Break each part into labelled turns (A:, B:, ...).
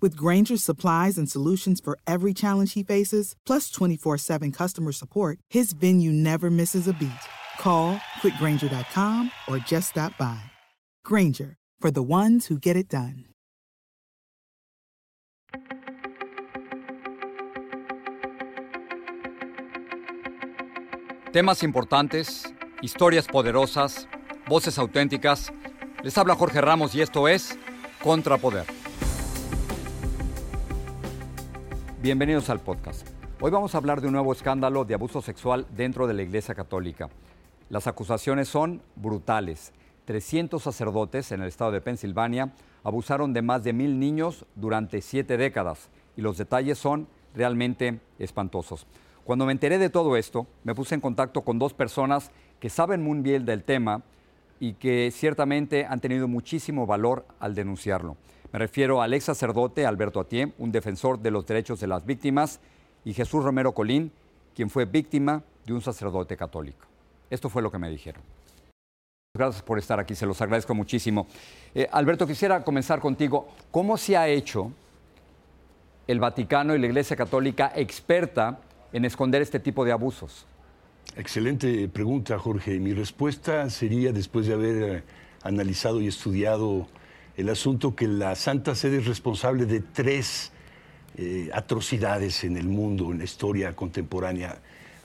A: With Granger's supplies and solutions for every challenge he faces, plus 24 7 customer support, his venue never misses a beat. Call quickgranger.com or just stop by. Granger, for the ones who get it done.
B: Temas importantes, historias poderosas, voces auténticas. Les habla Jorge Ramos y esto es Contrapoder. Bienvenidos al podcast. Hoy vamos a hablar de un nuevo escándalo de abuso sexual dentro de la Iglesia Católica. Las acusaciones son brutales. 300 sacerdotes en el estado de Pensilvania abusaron de más de mil niños durante siete décadas y los detalles son realmente espantosos. Cuando me enteré de todo esto, me puse en contacto con dos personas que saben muy bien del tema y que ciertamente han tenido muchísimo valor al denunciarlo. Me refiero al ex sacerdote Alberto Atié, un defensor de los derechos de las víctimas, y Jesús Romero Colín, quien fue víctima de un sacerdote católico. Esto fue lo que me dijeron. Gracias por estar aquí, se los agradezco muchísimo. Eh, Alberto, quisiera comenzar contigo. ¿Cómo se ha hecho el Vaticano y la Iglesia Católica experta en esconder este tipo de abusos?
C: Excelente pregunta, Jorge. Mi respuesta sería, después de haber eh, analizado y estudiado el asunto que la Santa Sede es responsable de tres eh, atrocidades en el mundo, en la historia contemporánea.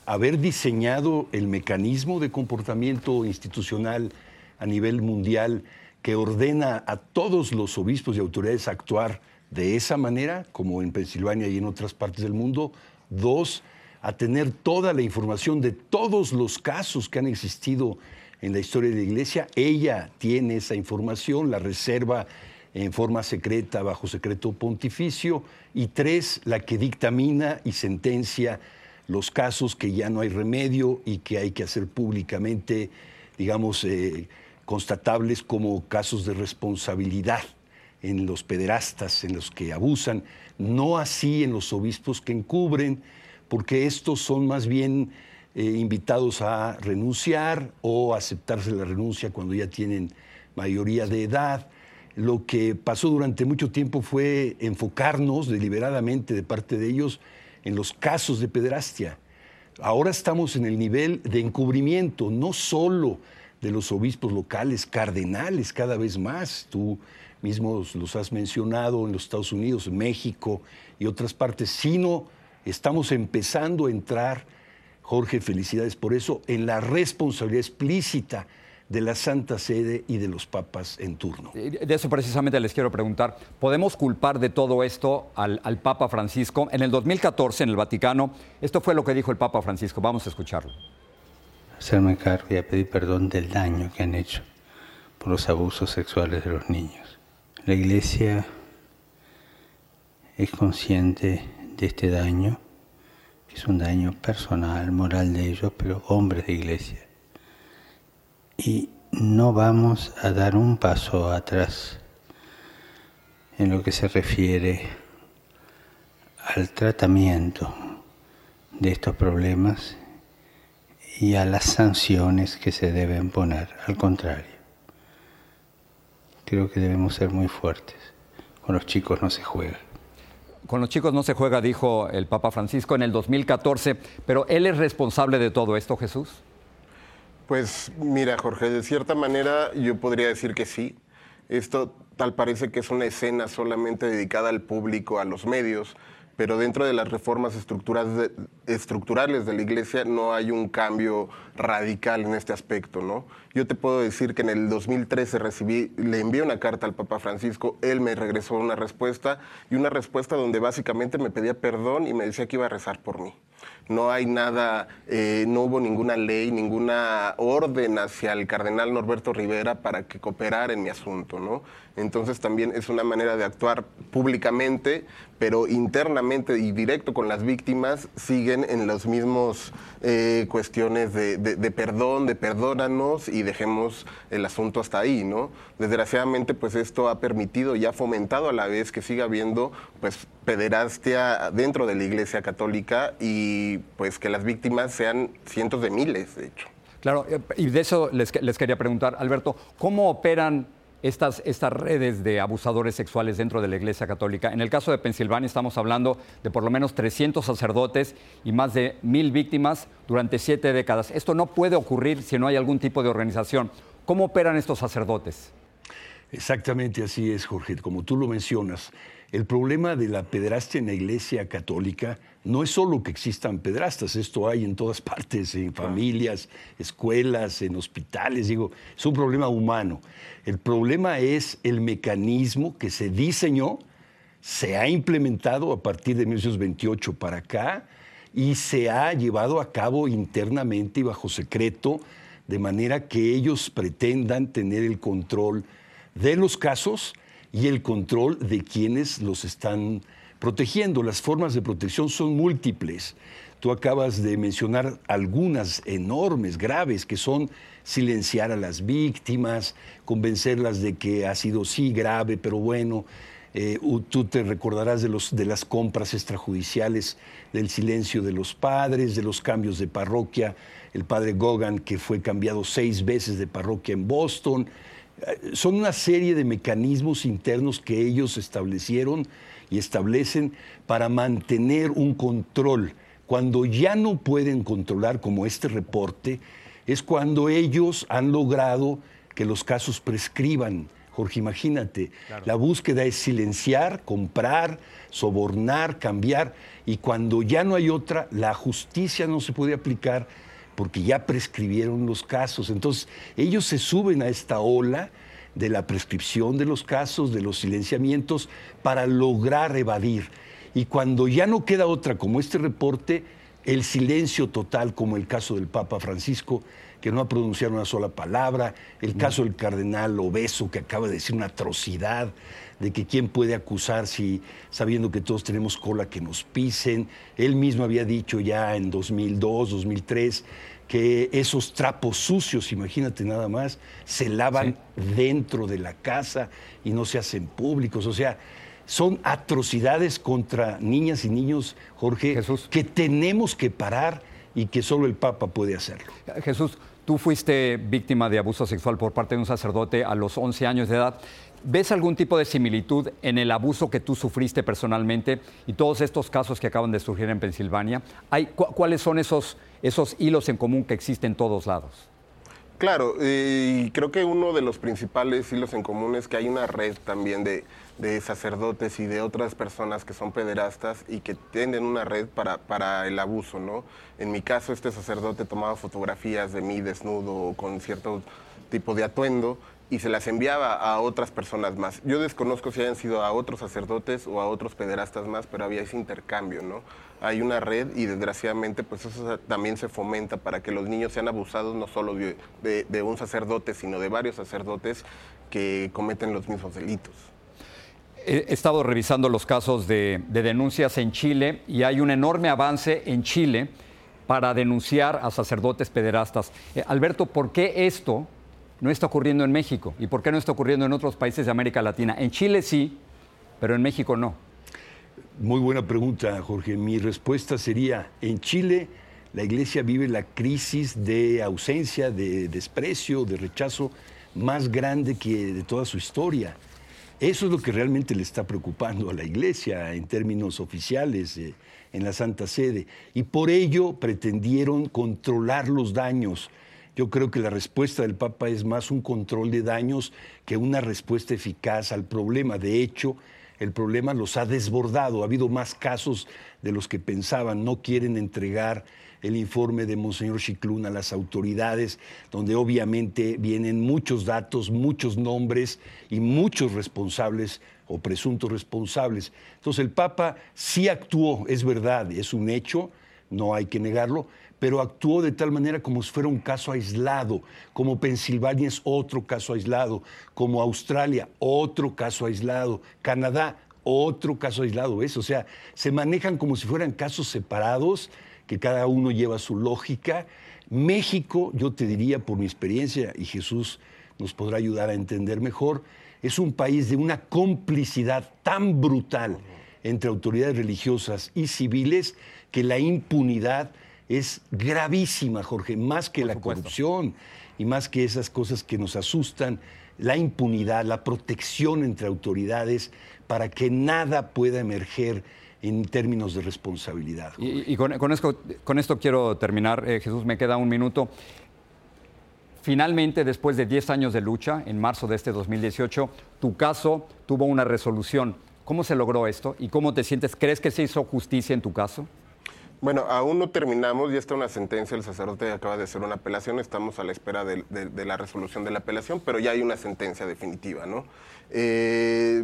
C: Haber diseñado el mecanismo de comportamiento institucional a nivel mundial que ordena a todos los obispos y autoridades actuar de esa manera, como en Pensilvania y en otras partes del mundo. Dos, a tener toda la información de todos los casos que han existido en la historia de la Iglesia. Ella tiene esa información, la reserva en forma secreta, bajo secreto pontificio. Y tres, la que dictamina y sentencia los casos que ya no hay remedio y que hay que hacer públicamente, digamos, eh, constatables como casos de responsabilidad en los pederastas, en los que abusan, no así en los obispos que encubren, porque estos son más bien eh, invitados a renunciar o aceptarse la renuncia cuando ya tienen mayoría de edad. Lo que pasó durante mucho tiempo fue enfocarnos deliberadamente de parte de ellos en los casos de pederastia. Ahora estamos en el nivel de encubrimiento, no solo de los obispos locales, cardenales cada vez más. Tú mismo los has mencionado en los Estados Unidos, México y otras partes, sino estamos empezando a entrar Jorge, felicidades por eso, en la responsabilidad explícita de la Santa Sede y de los papas en turno.
B: De eso precisamente les quiero preguntar. ¿Podemos culpar de todo esto al, Papa Francisco? En el 2014, en el Vaticano, esto fue lo que dijo el Papa Francisco. Vamos a escucharlo.
D: Hacerme cargo y a pedir perdón del daño que han hecho por los abusos sexuales de los niños. La Iglesia es consciente de este daño es un daño personal, moral de ellos, pero hombres de iglesia. Y no vamos a dar un paso atrás en lo que se refiere al tratamiento de estos problemas y a las sanciones que se deben poner. Al contrario, creo que debemos ser muy fuertes. Con los chicos no se juega
B: con los chicos no se juega, dijo el Papa Francisco en el 2014, pero ¿él es responsable de todo esto, Jesús?
E: Pues mira, Jorge, de cierta manera yo podría decir que sí. Esto tal parece que es una escena solamente dedicada al público, a los medios, pero dentro de las reformas estructurales de la Iglesia no hay un cambio radical en este aspecto, ¿no? Yo te puedo decir que en el 2013 recibí, le envié una carta al Papa Francisco, él me regresó una respuesta y una respuesta donde básicamente me pedía perdón y me decía que iba a rezar por mí no hay nada, eh, no hubo ninguna ley, ninguna orden hacia el cardenal Norberto Rivera para que cooperara en mi asunto, ¿no? Entonces también es una manera de actuar públicamente, pero internamente y directo con las víctimas siguen en las mismas eh, cuestiones de, perdón, de perdónanos y dejemos el asunto hasta ahí, ¿no? Desgraciadamente, pues esto ha permitido y ha fomentado a la vez que siga habiendo, pues, pederastia dentro de la Iglesia Católica y, pues, que las víctimas sean cientos de miles, de hecho.
B: Claro, eh, y de eso les, les quería preguntar, Alberto, ¿cómo operan estas, estas redes de abusadores sexuales dentro de la Iglesia Católica. En el caso de Pensilvania estamos hablando de por lo menos 300 sacerdotes y más de mil víctimas durante siete décadas. Esto no puede ocurrir si no hay algún tipo de organización. ¿Cómo operan estos sacerdotes?
C: Exactamente así es, Jorge. Como tú lo mencionas, el problema de la pedrastia en la Iglesia Católica no es solo que existan pedrastas, esto hay en todas partes, en familias, escuelas, en hospitales, digo, es un problema humano. El problema es el mecanismo que se diseñó, se ha implementado a partir de 1928 para acá y se ha llevado a cabo internamente y bajo secreto, de manera que ellos pretendan tener el control de los casos y el control de quienes los están protegiendo. Las formas de protección son múltiples. Tú acabas de mencionar algunas enormes, graves, que son silenciar a las víctimas, convencerlas de que ha sido sí grave, pero bueno. Eh, tú te recordarás de, los, de las compras extrajudiciales, del silencio de los padres, de los cambios de parroquia. El padre Gogan, que fue cambiado seis veces de parroquia en Boston. Son una serie de mecanismos internos que ellos establecieron y establecen para mantener un control. Cuando ya no pueden controlar, como este reporte, es cuando ellos han logrado que los casos prescriban. Jorge, imagínate, la búsqueda es silenciar, comprar, sobornar, cambiar, y cuando ya no hay otra, la justicia no se puede aplicar porque ya prescribieron los casos. Entonces, ellos se suben a esta ola de la prescripción de los casos, de los silenciamientos, para lograr evadir. Y cuando ya no queda otra como este reporte, el silencio total, como el caso del Papa Francisco, que no ha pronunciado una sola palabra, el caso del cardenal obeso, que acaba de decir una atrocidad, de que quién puede acusar si sabiendo que todos tenemos cola que nos pisen. Él mismo había dicho ya en 2002, 2003, que esos trapos sucios, imagínate nada más, se lavan dentro de la casa y no se hacen públicos. O sea, son atrocidades contra niñas y niños, Jorge, que tenemos que parar y que solo el Papa puede hacerlo.
B: Jesús, tú fuiste víctima de abuso sexual por parte de un sacerdote a los 11 años de edad. ¿Ves algún tipo de similitud en el abuso que tú sufriste personalmente y todos estos casos que acaban de surgir en Pensilvania? ¿Hay, ¿Cuáles son esos, esos hilos en común que existen en todos lados?
E: Claro, y creo que uno de los principales hilos en común es que hay una red también de, de sacerdotes y de otras personas que son pederastas y que tienen una red para, para, el abuso, ¿no? En mi caso, este sacerdote tomaba fotografías de mí desnudo con cierto tipo de atuendo y se las enviaba a otras personas más. Yo desconozco si hayan sido a otros sacerdotes o a otros pederastas más, pero había ese intercambio, ¿no? Hay una red y desgraciadamente pues eso también se fomenta para que los niños sean abusados no solo de, un sacerdote, sino de varios sacerdotes que cometen los mismos delitos.
B: He estado revisando los casos de, denuncias en Chile y hay un enorme avance en Chile para denunciar a sacerdotes pederastas. Eh, Alberto, ¿por qué esto no está ocurriendo en México? ¿Y por qué no está ocurriendo en otros países de América Latina? En Chile sí, pero en México no.
C: Muy buena pregunta, Jorge. Mi respuesta sería, en Chile la iglesia vive la crisis de ausencia, de desprecio, de rechazo más grande que de toda su historia. Eso es lo que realmente le está preocupando a la iglesia en términos oficiales eh, en la Santa Sede. Y por ello pretendieron controlar los daños, yo creo que la respuesta del Papa es más un control de daños que una respuesta eficaz al problema. De hecho, el problema los ha desbordado. Ha habido más casos de los que pensaban. No quieren entregar el informe de Monseñor Chiclún a las autoridades, donde obviamente vienen muchos datos, muchos nombres y muchos responsables o presuntos responsables. Entonces el Papa sí actuó, es verdad, es un hecho, no hay que negarlo, pero actuó de tal manera como si fuera un caso aislado, como Pensilvania es otro caso aislado, como Australia, otro caso aislado, Canadá, otro caso aislado, ¿ves? O sea, se manejan como si fueran casos separados, que cada uno lleva su lógica. México, yo te diría por mi experiencia, y Jesús nos podrá ayudar a entender mejor, es un país de una complicidad tan brutal entre autoridades religiosas y civiles que la impunidad es gravísima, Jorge, más que la corrupción y más que esas cosas que nos asustan, la impunidad, la protección entre autoridades para que nada pueda emerger en términos de responsabilidad.
B: Y, con, esto, con, esto, quiero terminar, eh, Jesús, me queda un minuto. Finalmente, después de 10 años de lucha, en marzo de este 2018, tu caso tuvo una resolución. ¿Cómo se logró esto y cómo te sientes? ¿Crees que se hizo justicia en tu caso?
E: Bueno, aún no terminamos, ya está una sentencia, el sacerdote acaba de hacer una apelación, estamos a la espera de, la resolución de la apelación, pero ya hay una sentencia definitiva, ¿no? Eh,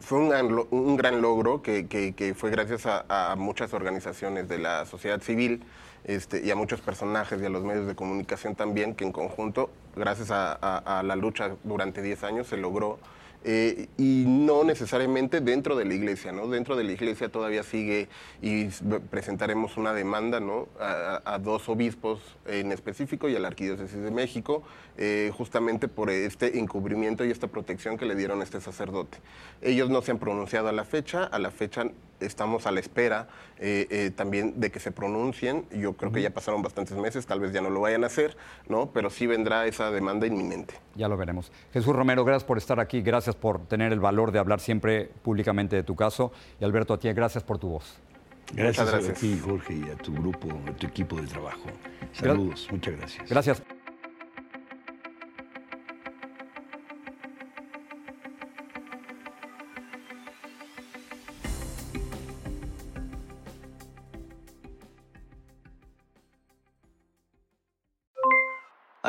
E: fue un, gran logro que, fue gracias a, muchas organizaciones de la sociedad civil este, y a muchos personajes y a los medios de comunicación también, que en conjunto, gracias a, la lucha durante 10 años, se logró eh, y no necesariamente dentro de la iglesia, ¿no? Dentro de la iglesia todavía sigue y presentaremos una demanda, ¿no? A, dos obispos en específico y a la Arquidiócesis de México, eh, justamente por este encubrimiento y esta protección que le dieron a este sacerdote. Ellos no se han pronunciado a la fecha, a la fecha estamos a la espera eh, también de que se pronuncien. Yo creo que ya pasaron bastantes meses, tal vez ya no lo vayan a hacer, ¿no? Pero sí vendrá esa demanda inminente.
B: Ya lo veremos. Jesús Romero, gracias por estar aquí, gracias por tener el valor de hablar siempre públicamente de tu caso. Y Alberto, a ti, gracias por tu voz.
C: Gracias, a ti, Jorge, y a tu grupo, a tu equipo de trabajo. Saludos, muchas gracias.
B: Gracias.